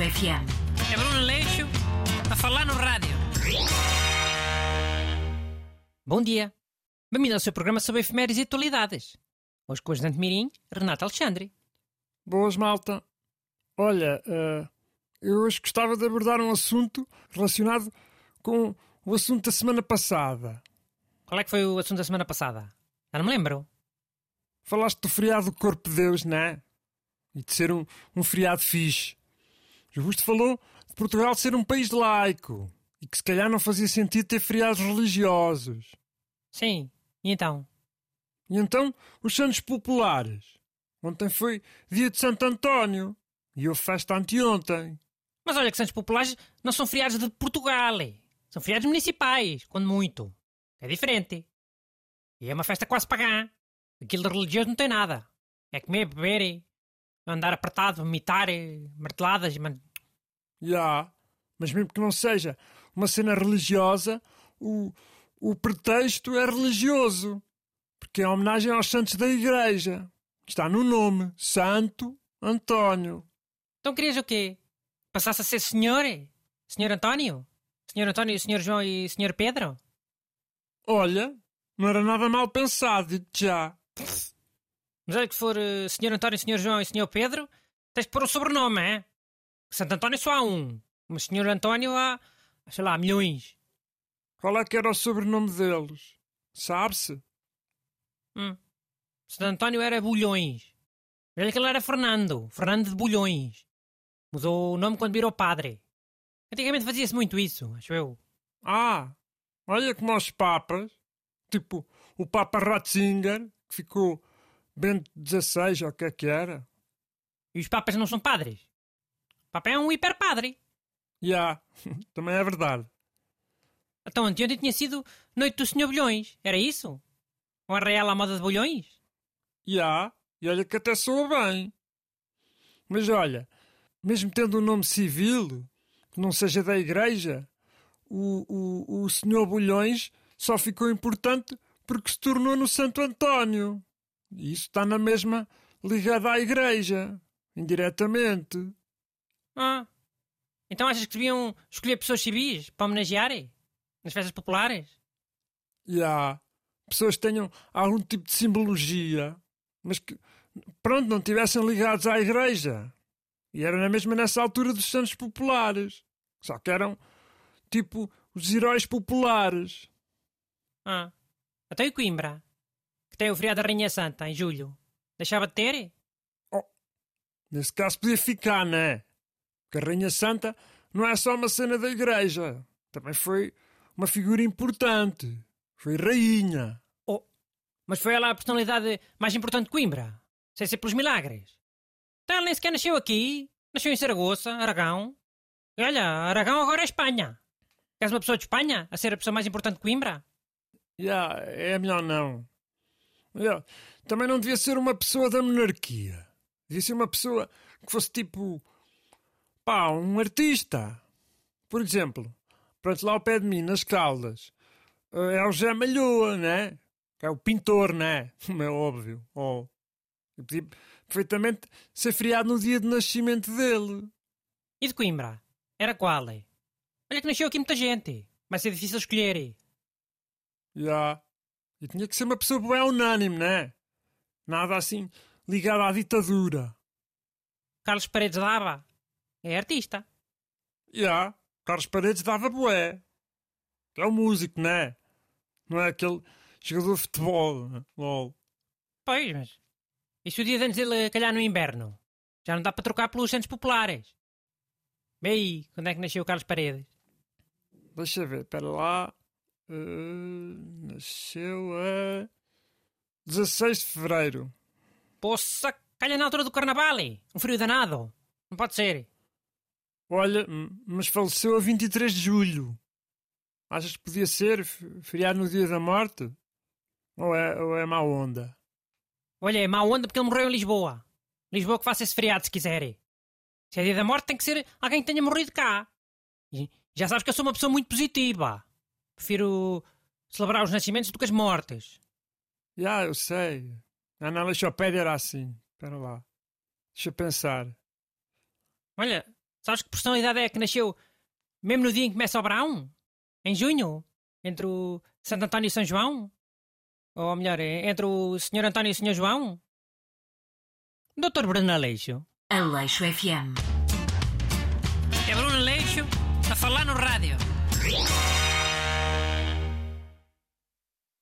Leixo FM. É Bruno Leixo a falar no rádio. Bom dia. Bem-vindo ao seu programa sobre efemérides e atualidades. Hoje com o ajudante Mirim, Renato Alexandre. Boas, malta. Olha, eh, eu hoje gostava de abordar um assunto relacionado com o assunto da semana passada. Qual é que foi o assunto da semana passada? Já não me lembro. Falaste do feriado do Corpo de Deus, não é? E de ser um, um feriado fixe. Justo falou de Portugal ser um país laico e que se calhar não fazia sentido ter feriados religiosos. Sim. E então? E então, os santos populares. Ontem foi dia de Santo António e houve festa anteontem. Mas olha que Santos Populares não são feriados de Portugal. eh. São feriados municipais, quando muito. É diferente. E é uma festa quase pagã. Aquilo de religioso não tem nada. É comer, beber, eh, andar apertado, vomitar, eh, marteladas, man... Já, mas mesmo que não seja uma cena religiosa, o, o pretexto é religioso. Porque é homenagem aos santos da igreja. Está no nome, Santo António. Então querias o quê? Passasse a ser senhor? eh? Senhor António? Senhor António, Senhor João e Senhor Pedro? Olha, não era nada mal pensado, já. Mas olha que for eh, Senhor António, Senhor João e Senhor Pedro, tens que pôr um sobrenome, é? Santo António só há um. Mas Senhor António há, sei lá, milhões. Qual é que era o sobrenome deles? Sabe-se? Hum. Santo António era Bulhões. Olha que ele era Fernando. Fernando de Bulhões. Mudou o nome quando virou padre. Antigamente fazia-se muito isso, acho eu. Ah, olha como os papas. Tipo, o Papa Ratzinger, que ficou Bento XVI, ou o que é que era. E os papas não são padres. O papa é um hiperpadre. Já, também é verdade. Então anteontem tinha sido Noite do Senhor Bulhões. Era isso? Um arraial à moda de Bulhões? Já, e olha que até soa bem. Mas olha, mesmo tendo um nome civil, que não seja da igreja, o, o, o senhor Bulhões só ficou importante porque se tornou no Santo António. E isso está na mesma ligado à igreja, indiretamente. Ah. Então achas que deviam escolher pessoas civis para homenagearem? Nas festas populares? Já, pessoas que tenham algum tipo de simbologia, mas que, pronto, não tivessem ligados à igreja. E era na mesma nessa altura dos santos populares. Só que eram, tipo, os heróis populares. Ah. Até e Coimbra? Tem o feriado da Rainha Santa, em julho. Deixava de ter? Nesse caso podia ficar, não é? Porque a Rainha Santa não é só uma cena da igreja. Também foi uma figura importante. Foi rainha. Oh. Mas foi ela a personalidade mais importante de Coimbra? Sem ser pelos milagres? Então ela nem sequer nasceu aqui. Nasceu em Saragoça, Aragão. E olha, Aragão agora é Espanha. Queres uma pessoa de Espanha a ser a pessoa mais importante de Coimbra? Já, é melhor não. Já, Também não devia ser uma pessoa da monarquia. Devia ser uma pessoa que fosse tipo. pá, um artista. Por exemplo, pronto, lá ao pé de mim, nas Caldas, eh, é o José Malhoa, né? Que é o pintor, né? Como é óbvio. Oh. Eu podia perfeitamente ser feriado no dia de nascimento dele. E de Coimbra? Era qual? é? Olha que nasceu aqui muita gente. Vai ser difícil escolher. Já. E tinha que ser uma pessoa bem unânime, né? Nada assim ligado à ditadura. Carlos Paredes dava. É artista. Já, Carlos Paredes dava bué. É um músico, não é? Não é aquele jogador de futebol. né? Lol. Pois, mas. Se o dia de antes dele calhar no inverno? Já não dá para trocar pelos Santos Populares. Aí, quando é que nasceu o Carlos Paredes? Deixa ver, espera lá. Eh, nasceu a 16 de Fevereiro. Poça, calha na altura do carnaval. Um frio danado. Não pode ser. Olha, mas faleceu a 23 de Julho. Achas que podia ser feriado no dia da morte? Ou é, ou é má onda? Olha, é má onda porque ele morreu em Lisboa. Lisboa que faça esse feriado se quiserem. Se é dia da morte tem que ser alguém que tenha morrido cá. E já sabes que eu sou uma pessoa muito positiva. Prefiro celebrar os nascimentos do que as mortes. Já, eu sei. Ah, na Leixopédia era assim. Espera lá. Deixa eu pensar. Olha, Sabes que personalidade é que nasceu mesmo no dia em que começa o verão? Em junho? Entre o Santo António e São João? Ou melhor, entre o Senhor António e o Senhor João? Doutor Bruno Aleixo. Aleixo FM. É Bruno Aleixo a falar no rádio.